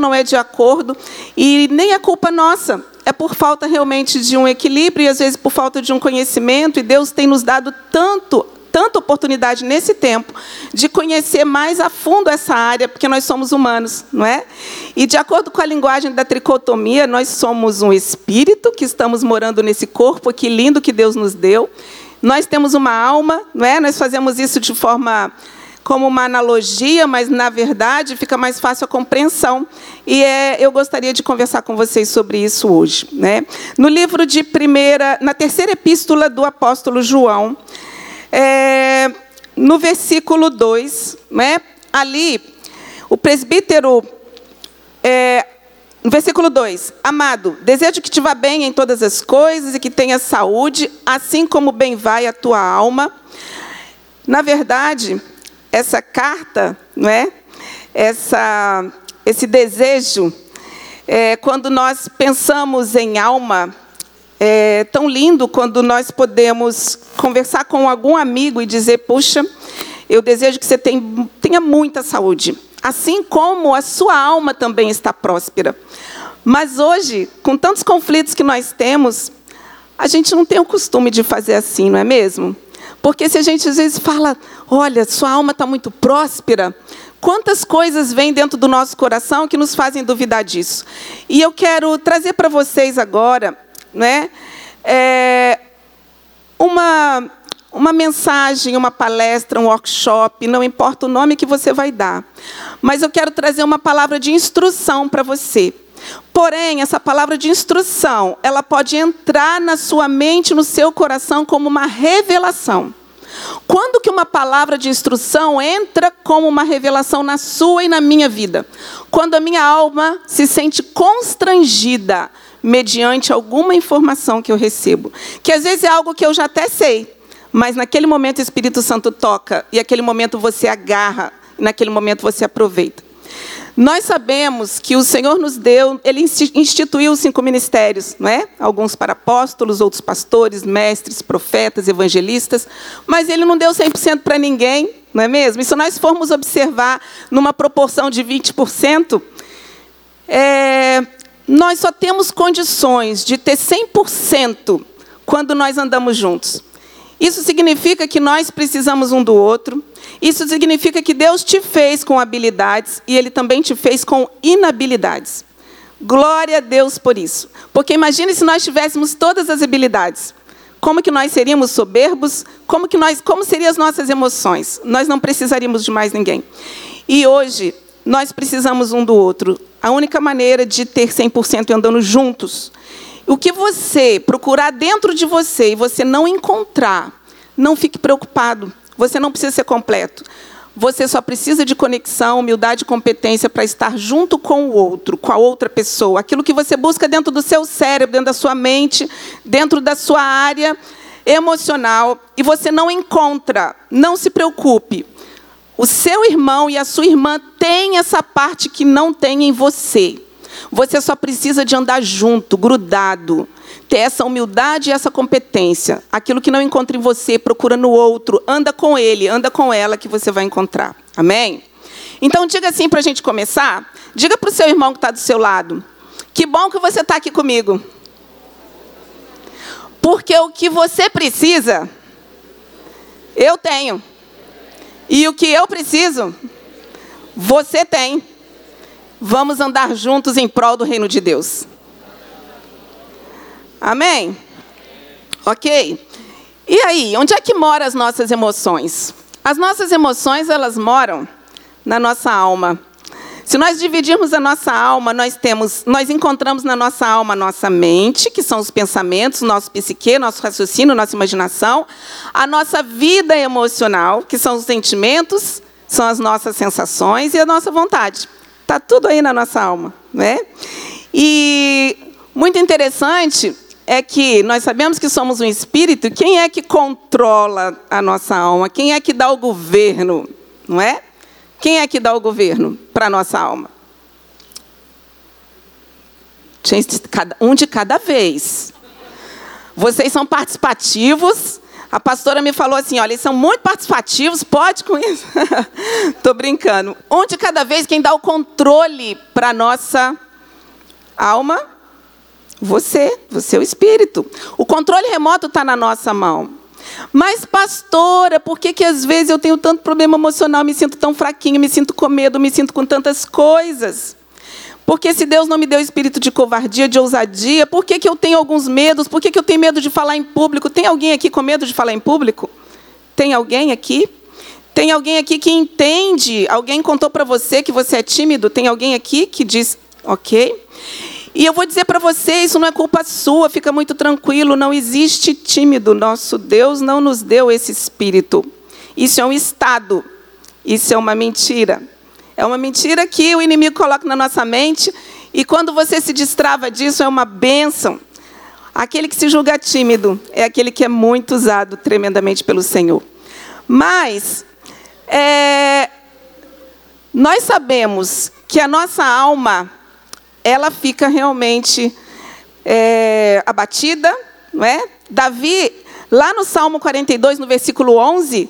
não é de acordo, e nem é culpa nossa. É por falta realmente de um equilíbrio e às vezes por falta de um conhecimento, e Deus tem nos dado tanto tanta oportunidade nesse tempo de conhecer mais a fundo essa área, porque nós somos humanos, não é? E de acordo com a linguagem da tricotomia, nós somos um espírito que estamos morando nesse corpo, que lindo que Deus nos deu. Nós temos uma alma, não é? Nós fazemos isso de forma como uma analogia, mas na verdade fica mais fácil a compreensão. E é, eu gostaria de conversar com vocês sobre isso hoje. Né? No livro de primeira, na terceira epístola do apóstolo João, é, no versículo 2, né, ali, o presbítero, é, no versículo 2: Amado, desejo que te vá bem em todas as coisas e que tenha saúde, assim como bem vai a tua alma. Na verdade, essa carta, não é? Essa, esse desejo, é, quando nós pensamos em alma, é tão lindo quando nós podemos conversar com algum amigo e dizer: Puxa, eu desejo que você tenha muita saúde, assim como a sua alma também está próspera. Mas hoje, com tantos conflitos que nós temos, a gente não tem o costume de fazer assim, não é mesmo? Porque se a gente às vezes fala, olha, sua alma está muito próspera, quantas coisas vêm dentro do nosso coração que nos fazem duvidar disso? E eu quero trazer para vocês agora, né, é, uma, uma mensagem, uma palestra, um workshop, não importa o nome que você vai dar, mas eu quero trazer uma palavra de instrução para você. Porém, essa palavra de instrução, ela pode entrar na sua mente, no seu coração, como uma revelação. Quando que uma palavra de instrução entra como uma revelação na sua e na minha vida? Quando a minha alma se sente constrangida mediante alguma informação que eu recebo, que às vezes é algo que eu já até sei, mas naquele momento o Espírito Santo toca e naquele momento você agarra, e naquele momento você aproveita. Nós sabemos que o Senhor nos deu, Ele instituiu cinco ministérios, não é? Alguns para apóstolos, outros pastores, mestres, profetas, evangelistas, mas Ele não deu 100% para ninguém, não é mesmo? E se nós formos observar numa proporção de 20%, é, nós só temos condições de ter 100% quando nós andamos juntos. Isso significa que nós precisamos um do outro. Isso significa que Deus te fez com habilidades e Ele também te fez com inabilidades. Glória a Deus por isso. Porque imagine se nós tivéssemos todas as habilidades. Como que nós seríamos soberbos? Como que nós, como seriam as nossas emoções? Nós não precisaríamos de mais ninguém. E hoje nós precisamos um do outro. A única maneira de ter 100% andando juntos o que você procurar dentro de você e você não encontrar, não fique preocupado. Você não precisa ser completo. Você só precisa de conexão, humildade e competência para estar junto com o outro, com a outra pessoa. Aquilo que você busca dentro do seu cérebro, dentro da sua mente, dentro da sua área emocional, e você não encontra, não se preocupe. O seu irmão e a sua irmã têm essa parte que não tem em você. Você só precisa de andar junto, grudado, ter essa humildade e essa competência. Aquilo que não encontra em você, procura no outro, anda com ele, anda com ela que você vai encontrar. Amém? Então diga assim para a gente começar. Diga para o seu irmão que está do seu lado. Que bom que você está aqui comigo. Porque o que você precisa, eu tenho. E o que eu preciso, você tem. Vamos andar juntos em prol do reino de Deus. Amém? Ok? E aí, onde é que moram as nossas emoções? As nossas emoções, elas moram na nossa alma. Se nós dividirmos a nossa alma, nós temos, nós encontramos na nossa alma a nossa mente, que são os pensamentos, nosso psique, nosso raciocínio, nossa imaginação, a nossa vida emocional, que são os sentimentos, são as nossas sensações e a nossa vontade. Está tudo aí na nossa alma. Né? E muito interessante é que nós sabemos que somos um espírito, quem é que controla a nossa alma? Quem é que dá o governo? Não é? Quem é que dá o governo para a nossa alma? Um de cada vez. Vocês são participativos, A pastora me falou assim: olha, eles são muito participativos, pode com isso. Estou brincando. Onde cada vez quem dá o controle para a nossa alma? Você, você é o espírito. O controle remoto está na nossa mão. Mas, pastora, por que, que às vezes eu tenho tanto problema emocional, me sinto tão fraquinho, me sinto com medo, me sinto com tantas coisas? Porque se Deus não me deu espírito de covardia, de ousadia, por que, que eu tenho alguns medos? Por que, que eu tenho medo de falar em público? Tem alguém aqui com medo de falar em público? Tem alguém aqui? Tem alguém aqui que entende? Alguém contou para você que você é tímido? Tem alguém aqui que diz, ok? E eu vou dizer para você, isso não é culpa sua, fica muito tranquilo, não existe tímido. Nosso Deus não nos deu esse espírito. Isso é um estado. Isso é uma mentira. É uma mentira que o inimigo coloca na nossa mente e quando você se destrava disso é uma bênção. Aquele que se julga tímido é aquele que é muito usado tremendamente pelo Senhor. Mas é, nós sabemos que a nossa alma ela fica realmente é, abatida, não é? Davi, lá no Salmo 42, no versículo 11,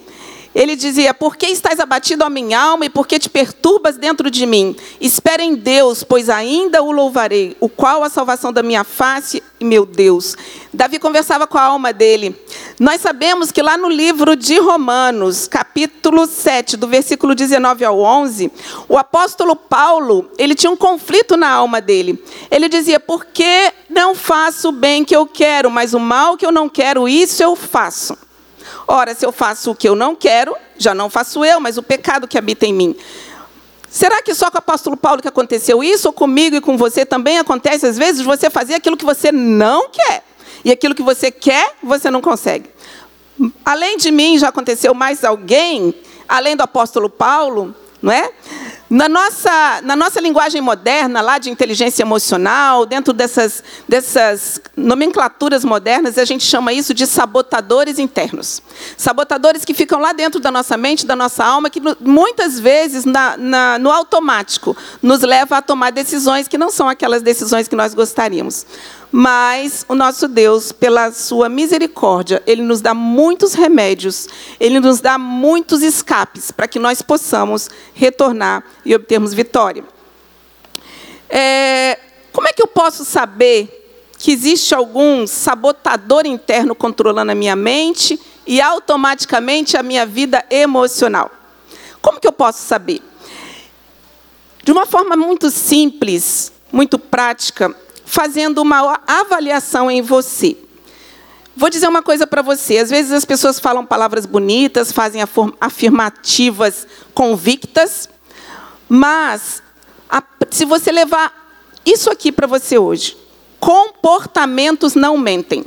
ele dizia: Por que estás abatido, a minha alma, e por que te perturbas dentro de mim? Espera em Deus, pois ainda o louvarei, o qual a salvação da minha face e meu Deus. Davi conversava com a alma dele. Nós sabemos que lá no livro de Romanos, capítulo 7, do versículo 19 ao 11, o apóstolo Paulo, ele tinha um conflito na alma dele. Ele dizia: Por que não faço o bem que eu quero, mas o mal que eu não quero, isso eu faço. Ora, se eu faço o que eu não quero, já não faço eu, mas o pecado que habita em mim. Será que só com o apóstolo Paulo que aconteceu isso, ou comigo e com você também acontece, às vezes, você fazer aquilo que você não quer? E aquilo que você quer, você não consegue. Além de mim, já aconteceu mais alguém, além do apóstolo Paulo, não é? Na nossa, na nossa linguagem moderna, lá de inteligência emocional, dentro dessas, dessas nomenclaturas modernas, a gente chama isso de sabotadores internos. Sabotadores que ficam lá dentro da nossa mente, da nossa alma, que muitas vezes, na, na, no automático, nos leva a tomar decisões que não são aquelas decisões que nós gostaríamos. Mas o nosso Deus, pela sua misericórdia, ele nos dá muitos remédios, ele nos dá muitos escapes para que nós possamos retornar e obtermos vitória. É, como é que eu posso saber que existe algum sabotador interno controlando a minha mente e automaticamente a minha vida emocional? Como que eu posso saber? De uma forma muito simples, muito prática, fazendo uma avaliação em você. Vou dizer uma coisa para você. Às vezes as pessoas falam palavras bonitas, fazem afirmativas convictas, mas se você levar isso aqui para você hoje, comportamentos não mentem.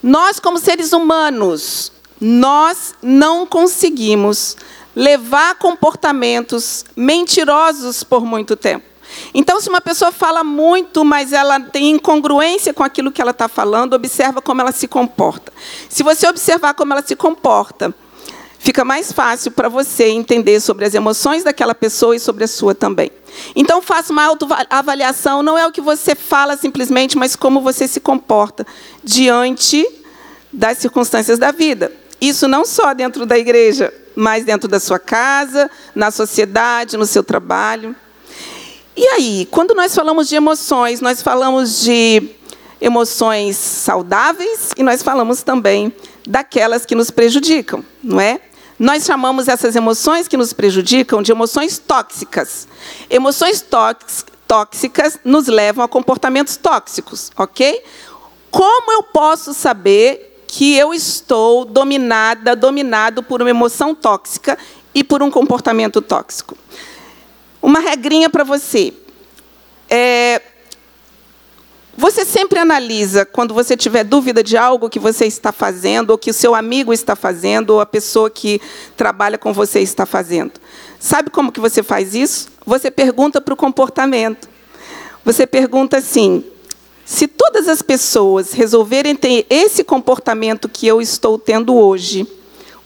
Nós, como seres humanos, nós não conseguimos levar comportamentos mentirosos por muito tempo. Então, se uma pessoa fala muito, mas ela tem incongruência com aquilo que ela está falando, observa como ela se comporta. Se você observar como ela se comporta, fica mais fácil para você entender sobre as emoções daquela pessoa e sobre a sua também. Então, faça uma autoavaliação, não é o que você fala simplesmente, mas como você se comporta diante das circunstâncias da vida. Isso não só dentro da igreja, mas dentro da sua casa, na sociedade, no seu trabalho. E aí, quando nós falamos de emoções, nós falamos de emoções saudáveis e nós falamos também daquelas que nos prejudicam, não é? Nós chamamos essas emoções que nos prejudicam de emoções tóxicas. Emoções tóxicas nos levam a comportamentos tóxicos, ok? Como eu posso saber que eu estou dominada, dominado por uma emoção tóxica e por um comportamento tóxico? Uma regrinha para você. É, você sempre analisa, quando você tiver dúvida de algo que você está fazendo, ou que o seu amigo está fazendo, ou a pessoa que trabalha com você está fazendo. Sabe como que você faz isso? Você pergunta para o comportamento. Você pergunta assim: se todas as pessoas resolverem ter esse comportamento que eu estou tendo hoje,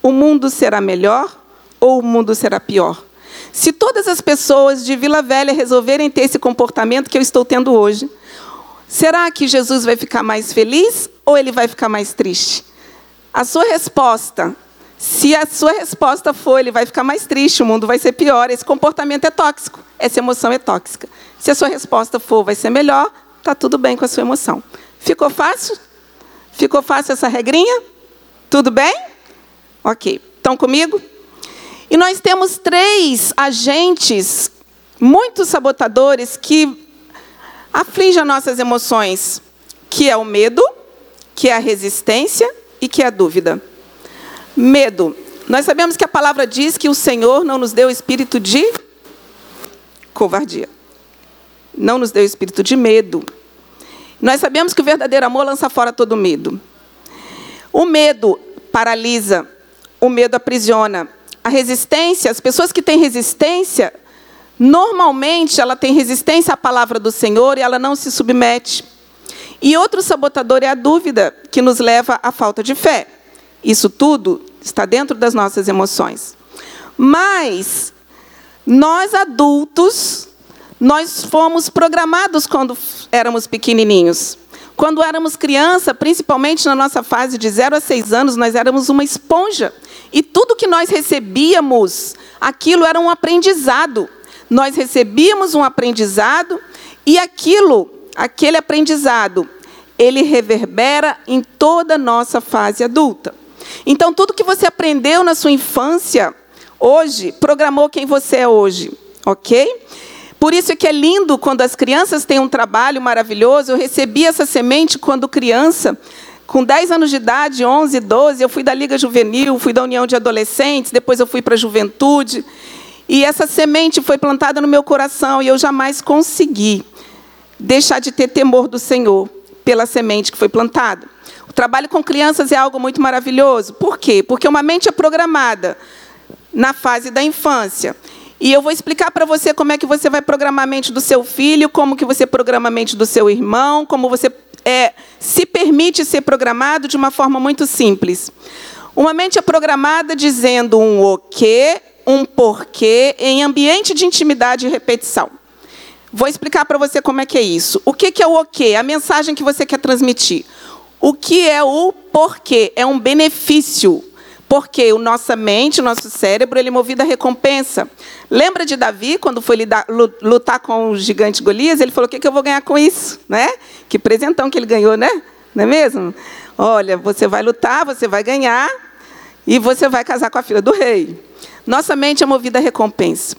o mundo será melhor ou o mundo será pior? Se todas as pessoas de Vila Velha resolverem ter esse comportamento que eu estou tendo hoje, será que Jesus vai ficar mais feliz ou ele vai ficar mais triste? A sua resposta, se a sua resposta for, ele vai ficar mais triste, o mundo vai ser pior, esse comportamento é tóxico, essa emoção é tóxica. Se a sua resposta for, vai ser melhor, está tudo bem com a sua emoção. Ficou fácil? Ficou fácil essa regrinha? Tudo bem? Ok. Estão comigo? E nós temos três agentes muito sabotadores que afligem as nossas emoções, que é o medo, que é a resistência e que é a dúvida. Medo. Nós sabemos que a palavra diz que o Senhor não nos deu espírito de covardia. Não nos deu espírito de medo. Nós sabemos que o verdadeiro amor lança fora todo medo. O medo paralisa, o medo aprisiona. A resistência, as pessoas que têm resistência, normalmente ela tem resistência à palavra do Senhor e ela não se submete. E outro sabotador é a dúvida, que nos leva à falta de fé. Isso tudo está dentro das nossas emoções. Mas nós adultos, nós fomos programados quando éramos pequenininhos. Quando éramos criança, principalmente na nossa fase de 0 a 6 anos, nós éramos uma esponja. E tudo que nós recebíamos, aquilo era um aprendizado. Nós recebíamos um aprendizado e aquilo, aquele aprendizado, ele reverbera em toda a nossa fase adulta. Então, tudo que você aprendeu na sua infância, hoje, programou quem você é hoje, ok? Por isso é que é lindo quando as crianças têm um trabalho maravilhoso. Eu recebi essa semente quando criança, com 10 anos de idade, 11, 12, eu fui da Liga Juvenil, fui da União de Adolescentes, depois eu fui para a Juventude. E essa semente foi plantada no meu coração e eu jamais consegui deixar de ter temor do Senhor pela semente que foi plantada. O trabalho com crianças é algo muito maravilhoso. Por quê? Porque uma mente é programada na fase da infância. E eu vou explicar para você como é que você vai programar a mente do seu filho, como que você programa a mente do seu irmão, como você é, se permite ser programado de uma forma muito simples. Uma mente é programada dizendo um o quê, um porquê, em ambiente de intimidade e repetição. Vou explicar para você como é que é isso. O que é o o quê? A mensagem que você quer transmitir. O que é o porquê? É um benefício. Porque o nossa mente, o nosso cérebro, ele é movido à recompensa. Lembra de Davi, quando foi lutar com o gigante Golias? Ele falou: o que, que eu vou ganhar com isso? Né? Que presentão que ele ganhou, né? Não é mesmo? Olha, você vai lutar, você vai ganhar e você vai casar com a filha do rei. Nossa mente é movida à recompensa.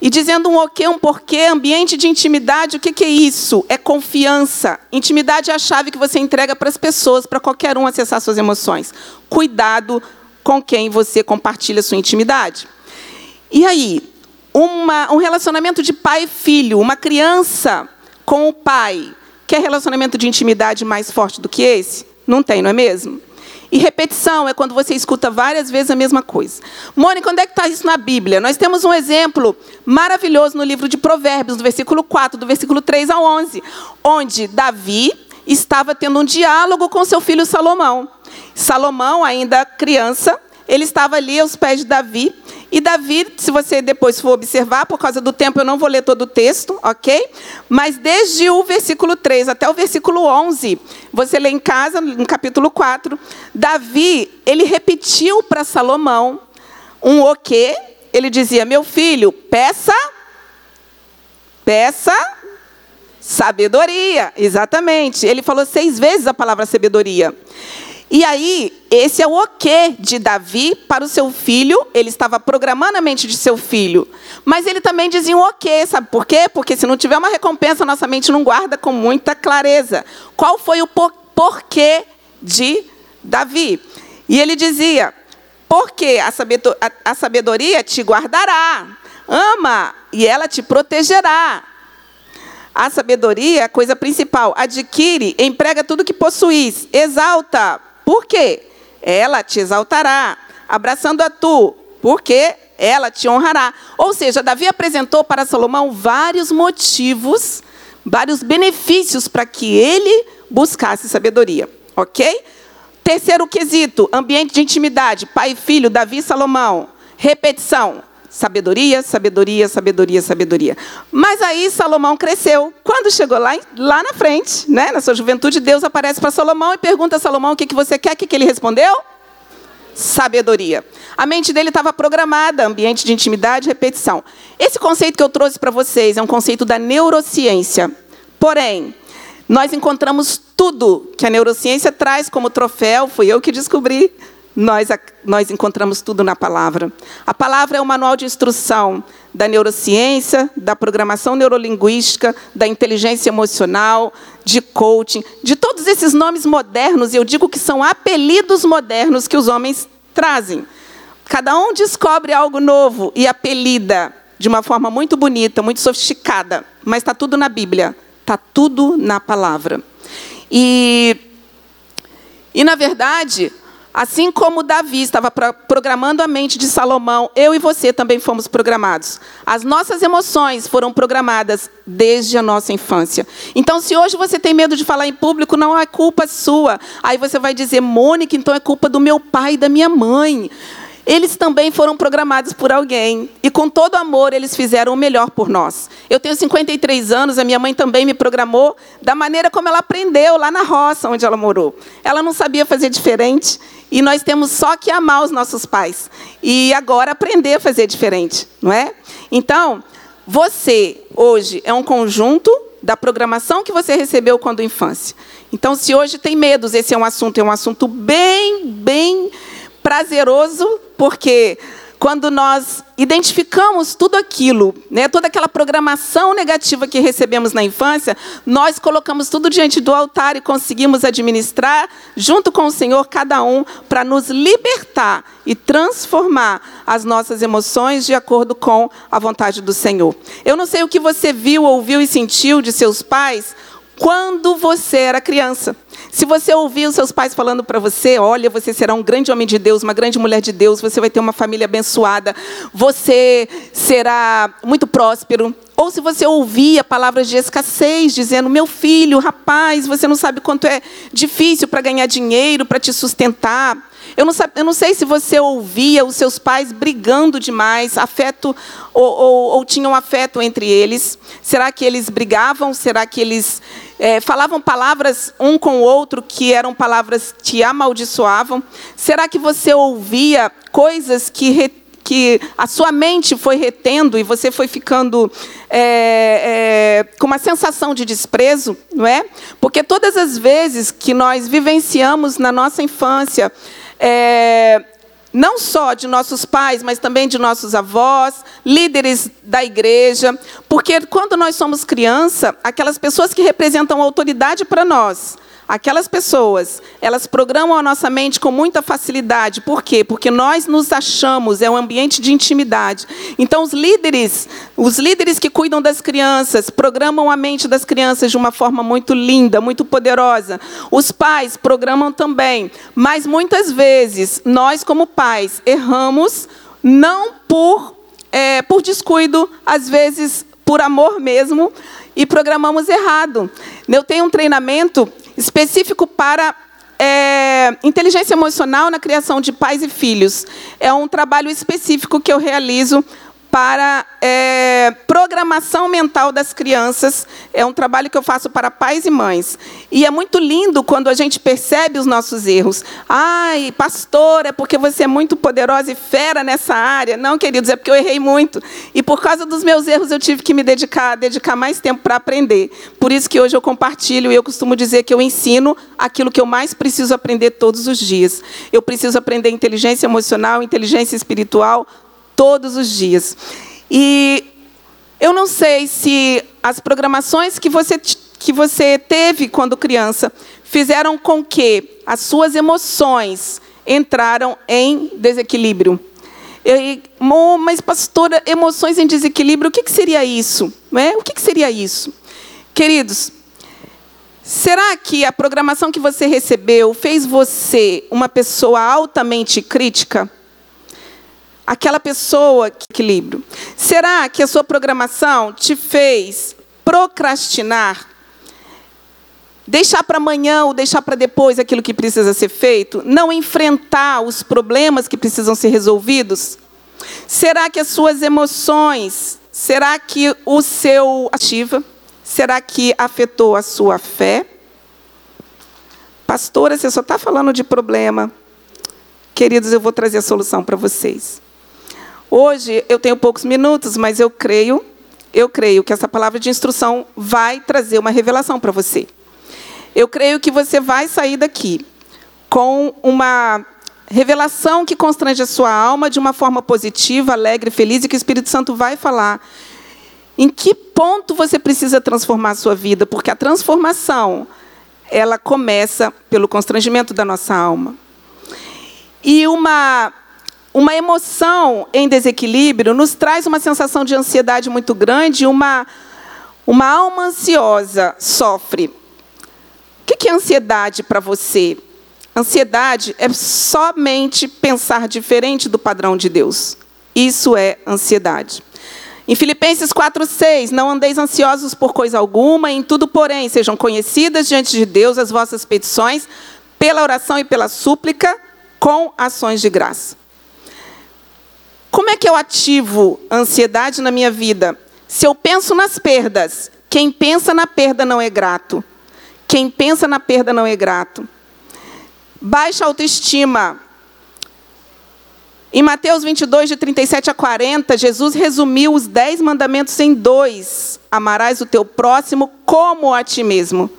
E dizendo um o quê, um porquê, ambiente de intimidade, o que, que é isso? É confiança. Intimidade é a chave que você entrega para as pessoas, para qualquer um acessar suas emoções. Cuidado com quem você compartilha sua intimidade. E aí, uma, um relacionamento de pai e filho, uma criança com o pai, quer relacionamento de intimidade mais forte do que esse? Não tem, não é mesmo? E repetição é quando você escuta várias vezes a mesma coisa. Mônica, onde é que está isso na Bíblia? Nós temos um exemplo maravilhoso no livro de Provérbios, do versículo 4, do versículo 3 ao 11, onde Davi estava tendo um diálogo com seu filho Salomão. Salomão, ainda criança, ele estava ali aos pés de Davi. E Davi, se você depois for observar, por causa do tempo eu não vou ler todo o texto, ok? Mas desde o versículo 3 até o versículo 11, você lê em casa, no capítulo 4, Davi, ele repetiu para Salomão um o quê? Ele dizia: Meu filho, peça, peça sabedoria. Exatamente. Ele falou seis vezes a palavra sabedoria. E aí, esse é o ok de Davi para o seu filho. Ele estava programando a mente de seu filho. Mas ele também dizia um ok, sabe por quê? Porque se não tiver uma recompensa, nossa mente não guarda com muita clareza. Qual foi o por porquê de Davi? E ele dizia: porque a sabedoria te guardará, ama e ela te protegerá. A sabedoria é a coisa principal. Adquire, emprega tudo que possuis, exalta, por quê? Ela te exaltará, abraçando a tu, porque ela te honrará. Ou seja, Davi apresentou para Salomão vários motivos, vários benefícios para que ele buscasse sabedoria. Ok? Terceiro quesito: ambiente de intimidade. Pai e filho, Davi e Salomão. Repetição. Sabedoria, sabedoria, sabedoria, sabedoria. Mas aí Salomão cresceu. Quando chegou lá, lá na frente, né, na sua juventude, Deus aparece para Salomão e pergunta a Salomão o que, que você quer. O que, que ele respondeu? sabedoria. A mente dele estava programada, ambiente de intimidade repetição. Esse conceito que eu trouxe para vocês é um conceito da neurociência. Porém, nós encontramos tudo que a neurociência traz como troféu, fui eu que descobri. Nós, nós encontramos tudo na palavra. A palavra é o manual de instrução da neurociência, da programação neurolinguística, da inteligência emocional, de coaching, de todos esses nomes modernos, e eu digo que são apelidos modernos que os homens trazem. Cada um descobre algo novo e apelida de uma forma muito bonita, muito sofisticada, mas está tudo na Bíblia, está tudo na palavra. E, e na verdade, Assim como Davi estava programando a mente de Salomão, eu e você também fomos programados. As nossas emoções foram programadas desde a nossa infância. Então, se hoje você tem medo de falar em público, não é culpa sua. Aí você vai dizer, Mônica, então é culpa do meu pai e da minha mãe eles também foram programados por alguém. E com todo amor, eles fizeram o melhor por nós. Eu tenho 53 anos, a minha mãe também me programou da maneira como ela aprendeu lá na roça onde ela morou. Ela não sabia fazer diferente. E nós temos só que amar os nossos pais. E agora aprender a fazer diferente, não é? Então, você, hoje, é um conjunto da programação que você recebeu quando infância. Então, se hoje tem medos, esse é um assunto, é um assunto bem, bem prazeroso, porque quando nós identificamos tudo aquilo, né, toda aquela programação negativa que recebemos na infância, nós colocamos tudo diante do altar e conseguimos administrar, junto com o Senhor, cada um, para nos libertar e transformar as nossas emoções de acordo com a vontade do Senhor. Eu não sei o que você viu, ouviu e sentiu de seus pais quando você era criança. Se você ouvir os seus pais falando para você, olha, você será um grande homem de Deus, uma grande mulher de Deus, você vai ter uma família abençoada, você será muito próspero. Ou se você ouvia palavras de escassez, dizendo, meu filho, rapaz, você não sabe quanto é difícil para ganhar dinheiro, para te sustentar. Eu não, eu não, sei se você ouvia os seus pais brigando demais, afeto ou, ou, ou tinham afeto entre eles. Será que eles brigavam? Será que eles é, falavam palavras um com o outro que eram palavras que amaldiçoavam? Será que você ouvia coisas que que a sua mente foi retendo e você foi ficando é, é, com uma sensação de desprezo, não é? Porque todas as vezes que nós vivenciamos na nossa infância é, não só de nossos pais, mas também de nossos avós, líderes da igreja, porque quando nós somos criança, aquelas pessoas que representam autoridade para nós, Aquelas pessoas, elas programam a nossa mente com muita facilidade. Por quê? Porque nós nos achamos, é um ambiente de intimidade. Então os líderes, os líderes que cuidam das crianças, programam a mente das crianças de uma forma muito linda, muito poderosa. Os pais programam também, mas muitas vezes nós como pais erramos não por é, por descuido, às vezes por amor mesmo, e programamos errado. Eu tenho um treinamento específico para é, inteligência emocional na criação de pais e filhos. É um trabalho específico que eu realizo para é, programação mental das crianças. É um trabalho que eu faço para pais e mães. E é muito lindo quando a gente percebe os nossos erros. Ai, pastor, é porque você é muito poderosa e fera nessa área. Não, queridos, é porque eu errei muito. E por causa dos meus erros eu tive que me dedicar, dedicar mais tempo para aprender. Por isso que hoje eu compartilho e eu costumo dizer que eu ensino aquilo que eu mais preciso aprender todos os dias. Eu preciso aprender inteligência emocional, inteligência espiritual, todos os dias. E eu não sei se as programações que você, que você teve quando criança fizeram com que as suas emoções entraram em desequilíbrio. Eu, mas, pastora, emoções em desequilíbrio, o que, que seria isso? É? O que, que seria isso? Queridos, será que a programação que você recebeu fez você uma pessoa altamente crítica? Aquela pessoa que equilíbrio? Será que a sua programação te fez procrastinar? Deixar para amanhã ou deixar para depois aquilo que precisa ser feito? Não enfrentar os problemas que precisam ser resolvidos? Será que as suas emoções, será que o seu ativa, será que afetou a sua fé? Pastora, você só está falando de problema. Queridos, eu vou trazer a solução para vocês. Hoje eu tenho poucos minutos, mas eu creio, eu creio que essa palavra de instrução vai trazer uma revelação para você. Eu creio que você vai sair daqui com uma revelação que constrange a sua alma de uma forma positiva, alegre, feliz e que o Espírito Santo vai falar em que ponto você precisa transformar a sua vida, porque a transformação ela começa pelo constrangimento da nossa alma. E uma uma emoção em desequilíbrio nos traz uma sensação de ansiedade muito grande, uma uma alma ansiosa sofre. O que é ansiedade para você? Ansiedade é somente pensar diferente do padrão de Deus. Isso é ansiedade. Em Filipenses 4:6, não andeis ansiosos por coisa alguma, em tudo, porém, sejam conhecidas diante de Deus as vossas petições, pela oração e pela súplica, com ações de graça. Como é que eu ativo ansiedade na minha vida? Se eu penso nas perdas, quem pensa na perda não é grato. Quem pensa na perda não é grato. Baixa autoestima. Em Mateus 22, de 37 a 40, Jesus resumiu os dez mandamentos em dois: Amarás o teu próximo como a ti mesmo.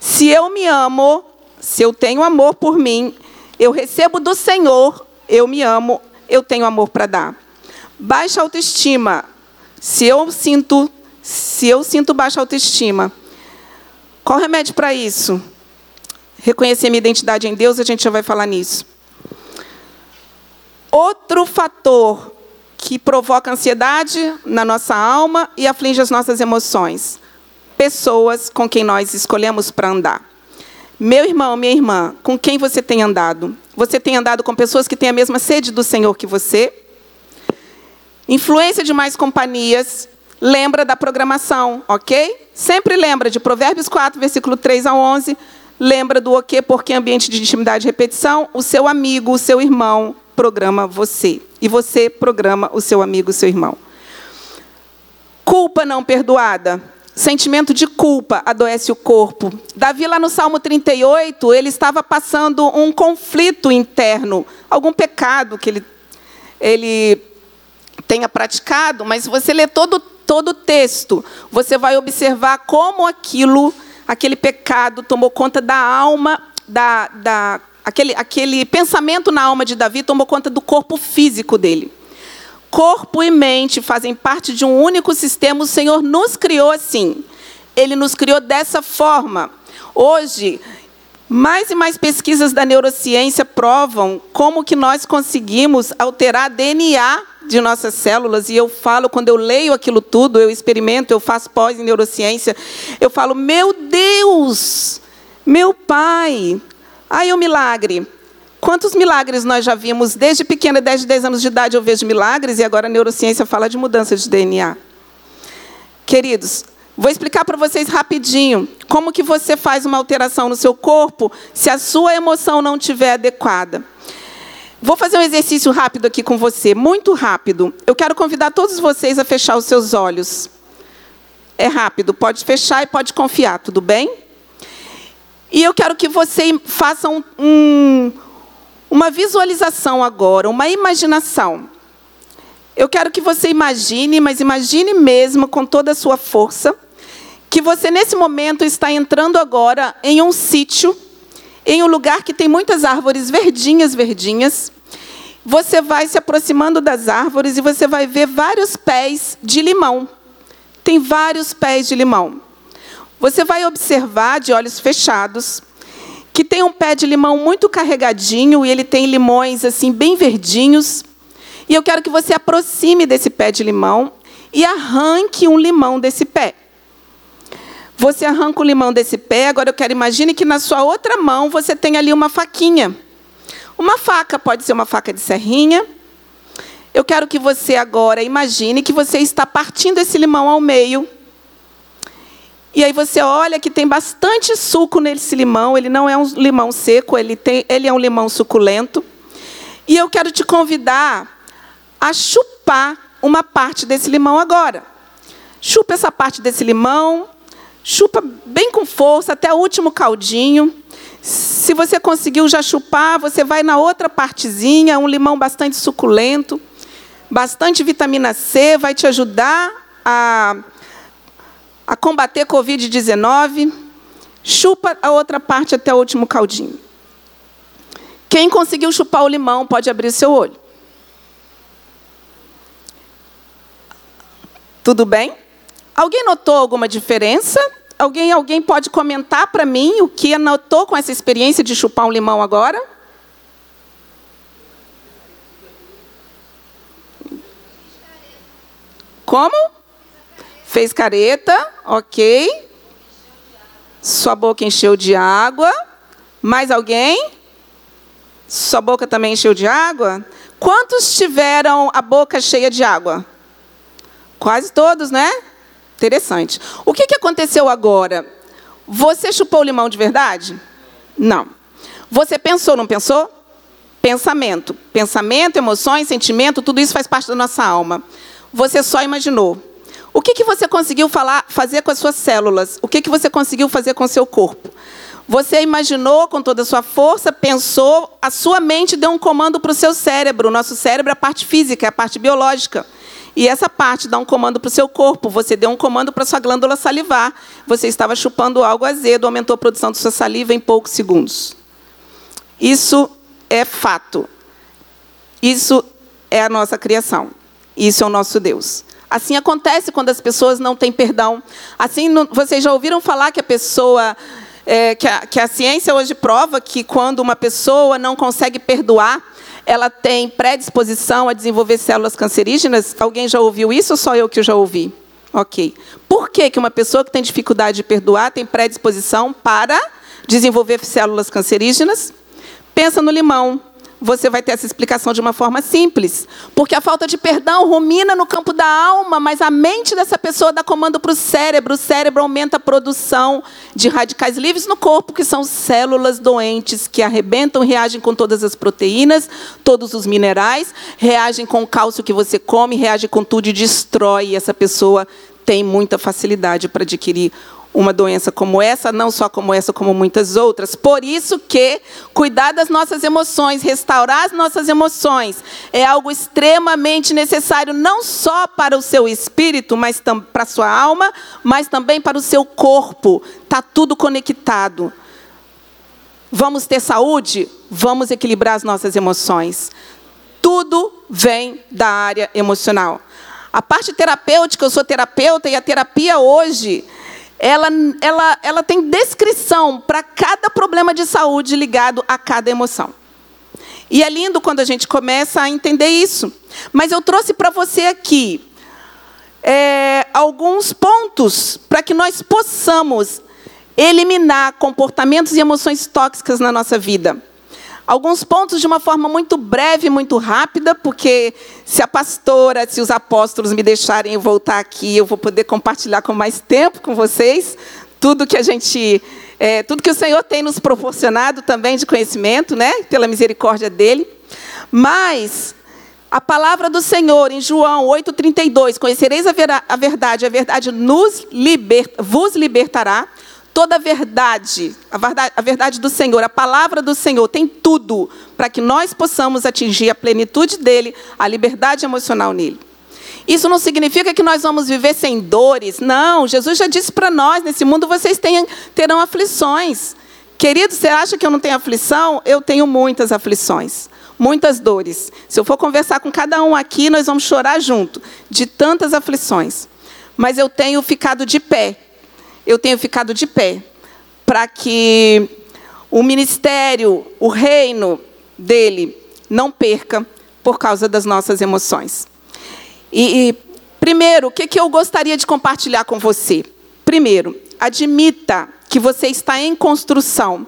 Se eu me amo, se eu tenho amor por mim, eu recebo do Senhor, eu me amo, eu tenho amor para dar. Baixa autoestima. Se eu sinto, se eu sinto baixa autoestima, qual remédio para isso? Reconhecer minha identidade em Deus, a gente já vai falar nisso. Outro fator que provoca ansiedade na nossa alma e aflige as nossas emoções. Pessoas com quem nós escolhemos para andar. Meu irmão, minha irmã, com quem você tem andado? Você tem andado com pessoas que têm a mesma sede do Senhor que você? Influência de mais companhias, lembra da programação, ok? Sempre lembra de Provérbios 4, versículo 3 a 11. Lembra do o quê, porque ambiente de intimidade e repetição, o seu amigo, o seu irmão, programa você. E você programa o seu amigo, o seu irmão. Culpa não perdoada. Sentimento de culpa adoece o corpo. Davi, lá no Salmo 38, ele estava passando um conflito interno, algum pecado que ele, ele tenha praticado, mas se você lê todo, todo o texto, você vai observar como aquilo, aquele pecado tomou conta da alma, da, da aquele, aquele pensamento na alma de Davi tomou conta do corpo físico dele. Corpo e mente fazem parte de um único sistema. O Senhor nos criou assim. Ele nos criou dessa forma. Hoje, mais e mais pesquisas da neurociência provam como que nós conseguimos alterar DNA de nossas células. E eu falo, quando eu leio aquilo tudo, eu experimento, eu faço pós em neurociência, eu falo, meu Deus, meu Pai, Aí o milagre. Quantos milagres nós já vimos? Desde pequena, desde 10 anos de idade, eu vejo milagres e agora a neurociência fala de mudança de DNA. Queridos, vou explicar para vocês rapidinho como que você faz uma alteração no seu corpo se a sua emoção não estiver adequada. Vou fazer um exercício rápido aqui com você, muito rápido. Eu quero convidar todos vocês a fechar os seus olhos. É rápido, pode fechar e pode confiar, tudo bem? E eu quero que você faça um, um, uma visualização agora, uma imaginação. Eu quero que você imagine, mas imagine mesmo com toda a sua força, que você nesse momento está entrando agora em um sítio, em um lugar que tem muitas árvores verdinhas, verdinhas. Você vai se aproximando das árvores e você vai ver vários pés de limão. Tem vários pés de limão. Você vai observar de olhos fechados que tem um pé de limão muito carregadinho e ele tem limões assim bem verdinhos. E eu quero que você aproxime desse pé de limão e arranque um limão desse pé. Você arranca o limão desse pé, agora eu quero imagine que na sua outra mão você tem ali uma faquinha. Uma faca, pode ser uma faca de serrinha. Eu quero que você agora imagine que você está partindo esse limão ao meio e aí você olha que tem bastante suco nesse limão. Ele não é um limão seco, ele, tem, ele é um limão suculento. E eu quero te convidar a chupar uma parte desse limão agora. Chupa essa parte desse limão, chupa bem com força até o último caldinho. Se você conseguiu já chupar, você vai na outra partezinha, um limão bastante suculento, bastante vitamina C, vai te ajudar a, a combater Covid-19. Chupa a outra parte até o último caldinho. Quem conseguiu chupar o limão pode abrir seu olho. Tudo bem? Alguém notou alguma diferença? Alguém, alguém pode comentar para mim o que anotou com essa experiência de chupar um limão agora? Como? Fez careta, ok. Sua boca encheu de água. Mais alguém? Sua boca também encheu de água? Quantos tiveram a boca cheia de água? Quase todos, né? Interessante. O que, que aconteceu agora? Você chupou o limão de verdade? Não. Você pensou, não pensou? Pensamento. Pensamento, emoções, sentimento, tudo isso faz parte da nossa alma. Você só imaginou. O que, que você conseguiu falar, fazer com as suas células? O que, que você conseguiu fazer com o seu corpo? Você imaginou com toda a sua força, pensou, a sua mente deu um comando para o seu cérebro. O nosso cérebro é a parte física, é a parte biológica. E essa parte dá um comando para o seu corpo. Você deu um comando para a sua glândula salivar. Você estava chupando algo azedo, aumentou a produção de sua saliva em poucos segundos. Isso é fato. Isso é a nossa criação. Isso é o nosso Deus. Assim acontece quando as pessoas não têm perdão. Assim, vocês já ouviram falar que a pessoa. É, que, a, que a ciência hoje prova que quando uma pessoa não consegue perdoar, ela tem predisposição a desenvolver células cancerígenas? Alguém já ouviu isso ou só eu que já ouvi? Ok. Por que, que uma pessoa que tem dificuldade de perdoar tem predisposição para desenvolver células cancerígenas? Pensa no limão você vai ter essa explicação de uma forma simples. Porque a falta de perdão rumina no campo da alma, mas a mente dessa pessoa dá comando para o cérebro. O cérebro aumenta a produção de radicais livres no corpo, que são células doentes que arrebentam, reagem com todas as proteínas, todos os minerais, reagem com o cálcio que você come, reagem com tudo e destrói. E essa pessoa tem muita facilidade para adquirir uma doença como essa, não só como essa, como muitas outras. Por isso que cuidar das nossas emoções, restaurar as nossas emoções, é algo extremamente necessário, não só para o seu espírito, mas para a sua alma, mas também para o seu corpo. Está tudo conectado. Vamos ter saúde? Vamos equilibrar as nossas emoções. Tudo vem da área emocional. A parte terapêutica, eu sou terapeuta e a terapia hoje ela, ela, ela tem descrição para cada problema de saúde ligado a cada emoção. E é lindo quando a gente começa a entender isso. Mas eu trouxe para você aqui é, alguns pontos para que nós possamos eliminar comportamentos e emoções tóxicas na nossa vida. Alguns pontos de uma forma muito breve, muito rápida, porque se a pastora, se os apóstolos me deixarem voltar aqui, eu vou poder compartilhar com mais tempo com vocês tudo que a gente, é, tudo que o Senhor tem nos proporcionado também de conhecimento, né? Pela misericórdia dele. Mas a palavra do Senhor em João 8:32, conhecereis a verdade, a verdade nos liber, vos libertará toda a verdade, a verdade, a verdade do Senhor, a palavra do Senhor, tem tudo para que nós possamos atingir a plenitude dele, a liberdade emocional nele. Isso não significa que nós vamos viver sem dores. Não, Jesus já disse para nós: nesse mundo vocês terão aflições. Querido, você acha que eu não tenho aflição? Eu tenho muitas aflições, muitas dores. Se eu for conversar com cada um aqui, nós vamos chorar junto, de tantas aflições. Mas eu tenho ficado de pé, eu tenho ficado de pé para que o ministério, o reino dele não perca por causa das nossas emoções. E, e primeiro, o que, que eu gostaria de compartilhar com você? Primeiro, admita que você está em construção.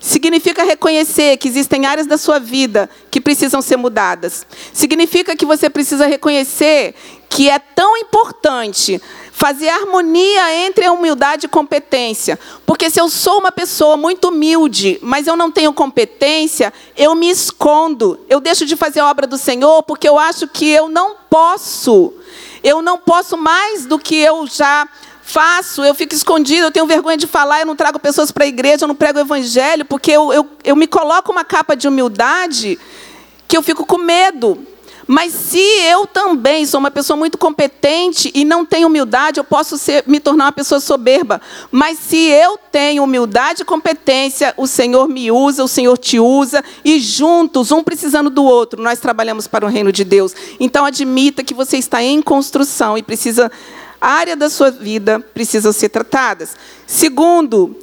Significa reconhecer que existem áreas da sua vida que precisam ser mudadas. Significa que você precisa reconhecer que é tão importante fazer harmonia entre a humildade e competência. Porque se eu sou uma pessoa muito humilde, mas eu não tenho competência, eu me escondo. Eu deixo de fazer a obra do Senhor porque eu acho que eu não posso. Eu não posso mais do que eu já faço, eu fico escondido, eu tenho vergonha de falar, eu não trago pessoas para a igreja, eu não prego o evangelho, porque eu, eu, eu me coloco uma capa de humildade que eu fico com medo. Mas se eu também sou uma pessoa muito competente e não tenho humildade, eu posso ser, me tornar uma pessoa soberba. Mas se eu tenho humildade e competência, o Senhor me usa, o Senhor te usa, e juntos, um precisando do outro, nós trabalhamos para o reino de Deus. Então admita que você está em construção e precisa área da sua vida precisam ser tratadas. Segundo,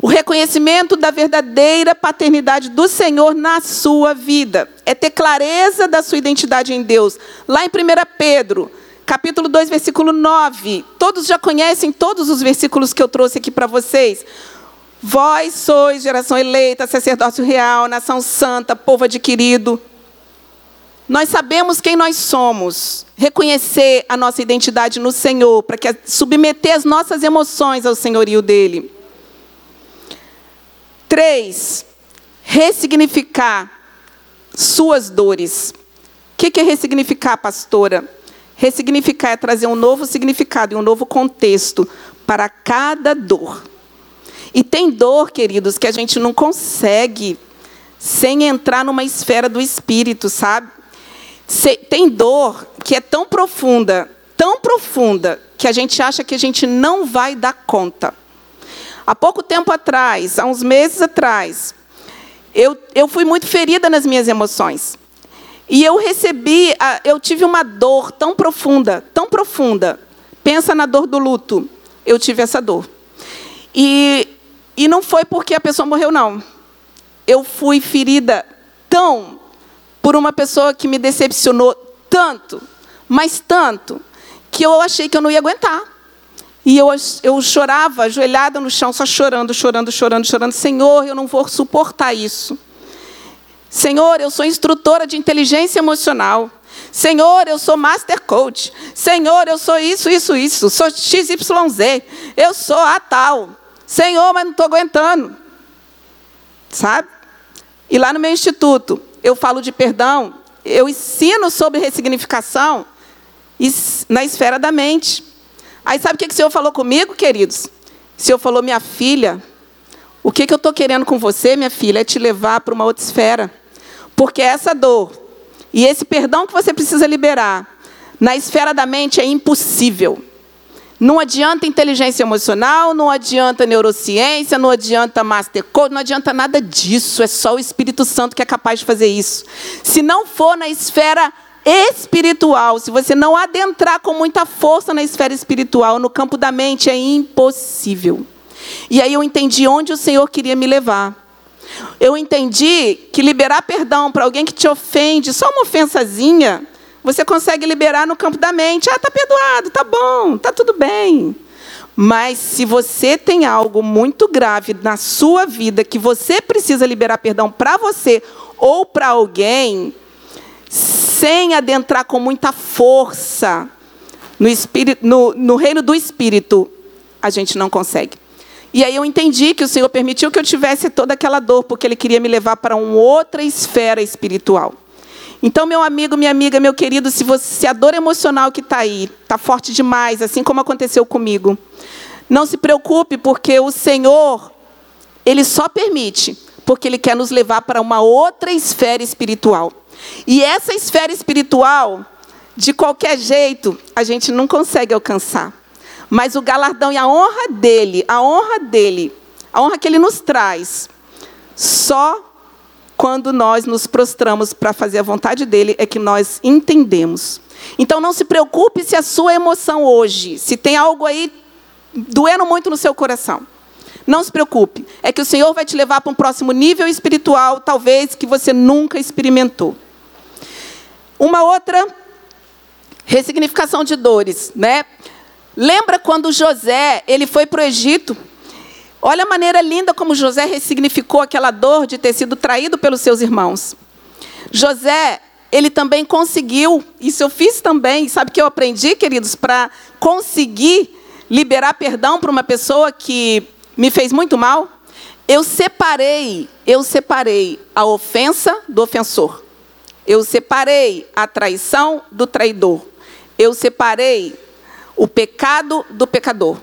o reconhecimento da verdadeira paternidade do Senhor na sua vida. É ter clareza da sua identidade em Deus. Lá em 1 Pedro, capítulo 2, versículo 9. Todos já conhecem todos os versículos que eu trouxe aqui para vocês. Vós sois geração eleita, sacerdócio real, nação santa, povo adquirido. Nós sabemos quem nós somos. Reconhecer a nossa identidade no Senhor, para que submeter as nossas emoções ao senhorio dele. Três, ressignificar suas dores. O que é ressignificar, pastora? Ressignificar é trazer um novo significado e um novo contexto para cada dor. E tem dor, queridos, que a gente não consegue sem entrar numa esfera do espírito, sabe? Tem dor que é tão profunda, tão profunda, que a gente acha que a gente não vai dar conta. Há pouco tempo atrás, há uns meses atrás, eu, eu fui muito ferida nas minhas emoções. E eu recebi, eu tive uma dor tão profunda, tão profunda. Pensa na dor do luto. Eu tive essa dor. E, e não foi porque a pessoa morreu, não. Eu fui ferida tão por uma pessoa que me decepcionou tanto, mas tanto, que eu achei que eu não ia aguentar. E eu, eu chorava, ajoelhada no chão, só chorando, chorando, chorando, chorando. Senhor, eu não vou suportar isso. Senhor, eu sou instrutora de inteligência emocional. Senhor, eu sou master coach. Senhor, eu sou isso, isso, isso. Sou XYZ. Eu sou a tal. Senhor, mas não estou aguentando. Sabe? E lá no meu instituto, eu falo de perdão, eu ensino sobre ressignificação na esfera da mente. Aí sabe o que o Senhor falou comigo, queridos? O Senhor falou, minha filha, o que, que eu estou querendo com você, minha filha, é te levar para uma outra esfera. Porque essa dor e esse perdão que você precisa liberar na esfera da mente é impossível. Não adianta inteligência emocional, não adianta neurociência, não adianta master code, não adianta nada disso. É só o Espírito Santo que é capaz de fazer isso. Se não for na esfera espiritual, se você não adentrar com muita força na esfera espiritual, no campo da mente, é impossível. E aí eu entendi onde o Senhor queria me levar. Eu entendi que liberar perdão para alguém que te ofende, só uma ofensazinha, você consegue liberar no campo da mente. Ah, tá perdoado, tá bom, tá tudo bem. Mas se você tem algo muito grave na sua vida que você precisa liberar perdão para você ou para alguém, sem adentrar com muita força no, espírito, no, no reino do Espírito, a gente não consegue. E aí eu entendi que o Senhor permitiu que eu tivesse toda aquela dor, porque Ele queria me levar para uma outra esfera espiritual. Então, meu amigo, minha amiga, meu querido, se, você, se a dor emocional que está aí está forte demais, assim como aconteceu comigo, não se preocupe, porque o Senhor, Ele só permite, porque Ele quer nos levar para uma outra esfera espiritual. E essa esfera espiritual, de qualquer jeito, a gente não consegue alcançar. Mas o galardão e a honra dele, a honra dele, a honra que ele nos traz, só quando nós nos prostramos para fazer a vontade dele é que nós entendemos. Então não se preocupe se a sua emoção hoje, se tem algo aí doendo muito no seu coração. Não se preocupe, é que o Senhor vai te levar para um próximo nível espiritual, talvez que você nunca experimentou. Uma outra ressignificação de dores, né? Lembra quando José, ele foi para o Egito? Olha a maneira linda como José ressignificou aquela dor de ter sido traído pelos seus irmãos. José, ele também conseguiu, isso eu fiz também, sabe o que eu aprendi, queridos, para conseguir liberar perdão para uma pessoa que me fez muito mal? Eu separei, eu separei a ofensa do ofensor. Eu separei a traição do traidor. Eu separei o pecado do pecador.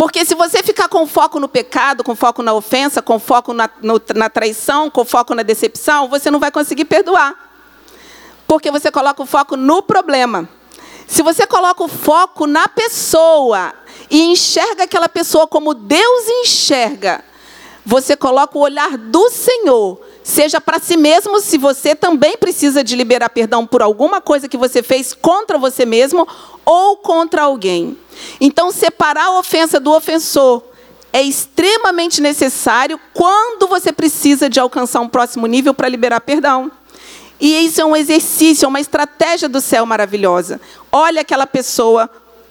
Porque se você ficar com foco no pecado, com foco na ofensa, com foco na, no, na traição, com foco na decepção, você não vai conseguir perdoar. Porque você coloca o foco no problema. Se você coloca o foco na pessoa e enxerga aquela pessoa como Deus enxerga, você coloca o olhar do Senhor, seja para si mesmo, se você também precisa de liberar perdão por alguma coisa que você fez contra você mesmo ou contra alguém. Então, separar a ofensa do ofensor é extremamente necessário quando você precisa de alcançar um próximo nível para liberar perdão. E isso é um exercício, é uma estratégia do céu maravilhosa. Olha aquela pessoa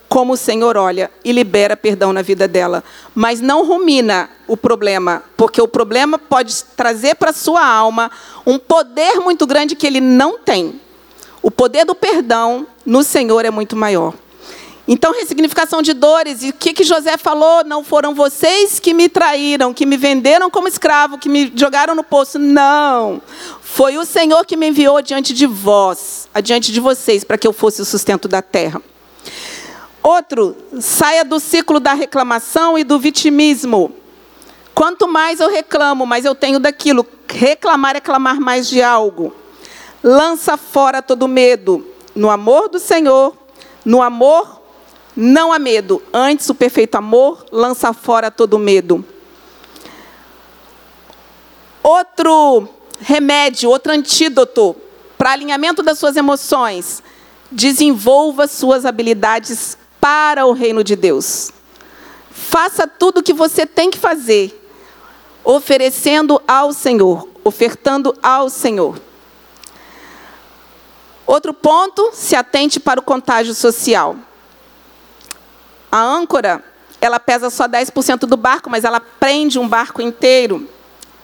como o Senhor olha e libera perdão na vida dela. Mas não rumina o problema, porque o problema pode trazer para sua alma um poder muito grande que ele não tem. O poder do perdão no Senhor é muito maior. Então, ressignificação de dores. E o que, que José falou? Não foram vocês que me traíram, que me venderam como escravo, que me jogaram no poço. Não. Foi o Senhor que me enviou diante de vós, adiante de vocês, para que eu fosse o sustento da terra. Outro, saia do ciclo da reclamação e do vitimismo. Quanto mais eu reclamo, mais eu tenho daquilo. Reclamar é clamar mais de algo. Lança fora todo medo. No amor do Senhor, no amor não há medo, antes o perfeito amor lança fora todo medo. Outro remédio, outro antídoto para alinhamento das suas emoções, desenvolva suas habilidades para o reino de Deus. Faça tudo o que você tem que fazer, oferecendo ao Senhor, ofertando ao Senhor. Outro ponto, se atente para o contágio social. A âncora, ela pesa só 10% do barco, mas ela prende um barco inteiro.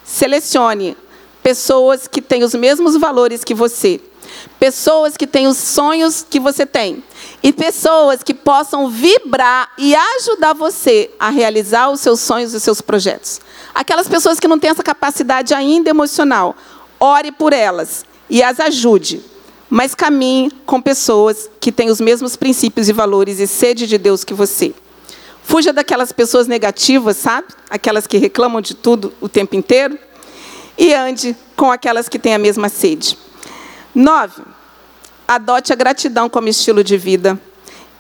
Selecione pessoas que têm os mesmos valores que você. Pessoas que têm os sonhos que você tem. E pessoas que possam vibrar e ajudar você a realizar os seus sonhos e os seus projetos. Aquelas pessoas que não têm essa capacidade ainda emocional, ore por elas e as ajude mas caminhe com pessoas que têm os mesmos princípios e valores e sede de Deus que você. Fuja daquelas pessoas negativas, sabe? Aquelas que reclamam de tudo o tempo inteiro. E ande com aquelas que têm a mesma sede. Nove, adote a gratidão como estilo de vida.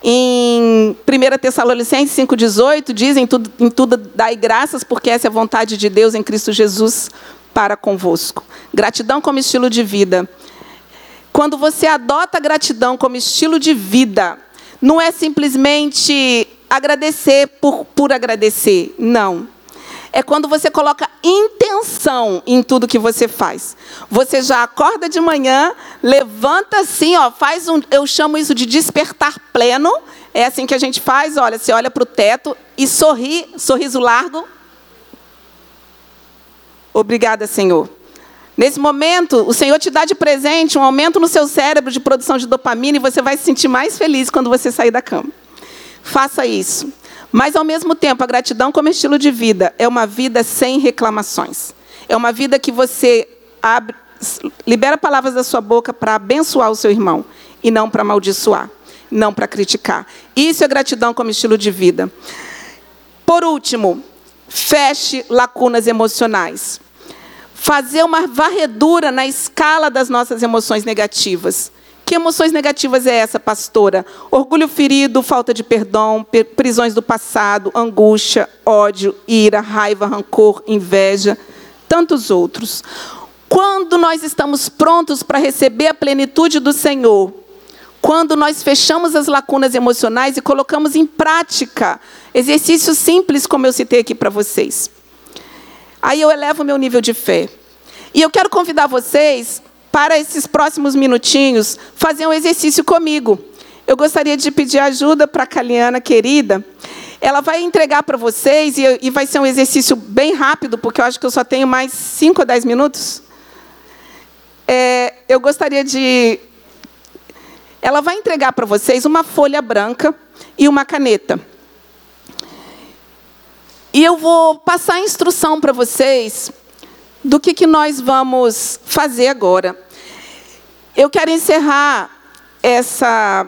Em 1 Tessalonicenses 5,18, diz: em tudo, em tudo dai graças, porque essa é a vontade de Deus em Cristo Jesus para convosco. Gratidão como estilo de vida. Quando você adota a gratidão como estilo de vida, não é simplesmente agradecer por, por agradecer. Não. É quando você coloca intenção em tudo que você faz. Você já acorda de manhã, levanta assim, ó, faz um, eu chamo isso de despertar pleno. É assim que a gente faz, olha, você olha para o teto e sorri, sorriso largo. Obrigada, Senhor. Nesse momento, o Senhor te dá de presente um aumento no seu cérebro de produção de dopamina e você vai se sentir mais feliz quando você sair da cama. Faça isso. Mas, ao mesmo tempo, a gratidão como estilo de vida é uma vida sem reclamações. É uma vida que você abre, libera palavras da sua boca para abençoar o seu irmão e não para amaldiçoar, não para criticar. Isso é gratidão como estilo de vida. Por último, feche lacunas emocionais fazer uma varredura na escala das nossas emoções negativas. Que emoções negativas é essa, pastora? Orgulho ferido, falta de perdão, prisões do passado, angústia, ódio, ira, raiva, rancor, inveja, tantos outros. Quando nós estamos prontos para receber a plenitude do Senhor, quando nós fechamos as lacunas emocionais e colocamos em prática exercícios simples, como eu citei aqui para vocês. Aí eu elevo meu nível de fé. E eu quero convidar vocês para esses próximos minutinhos fazer um exercício comigo. Eu gostaria de pedir ajuda para a Caliana querida. Ela vai entregar para vocês e, e, vai ser um exercício bem rápido, porque eu acho que eu só tenho mais 5 ou 10 minutos. É, eu gostaria de. Ela vai entregar para vocês uma folha branca e uma caneta. E eu vou passar a instrução para vocês do que, que nós vamos fazer agora. Eu quero encerrar essa,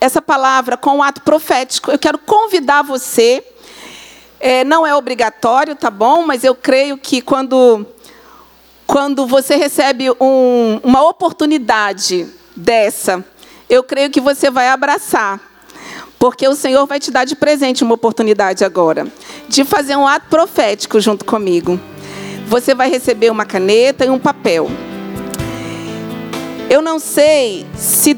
essa palavra com um ato profético. Eu quero convidar você É, não é obrigatório, tá bom? Mas eu creio que quando, quando você recebe um, uma oportunidade dessa, eu creio que você vai abraçar. Porque o Senhor vai te dar de presente uma oportunidade agora de fazer um ato profético junto comigo. Você vai receber uma caneta e um papel. Eu não sei se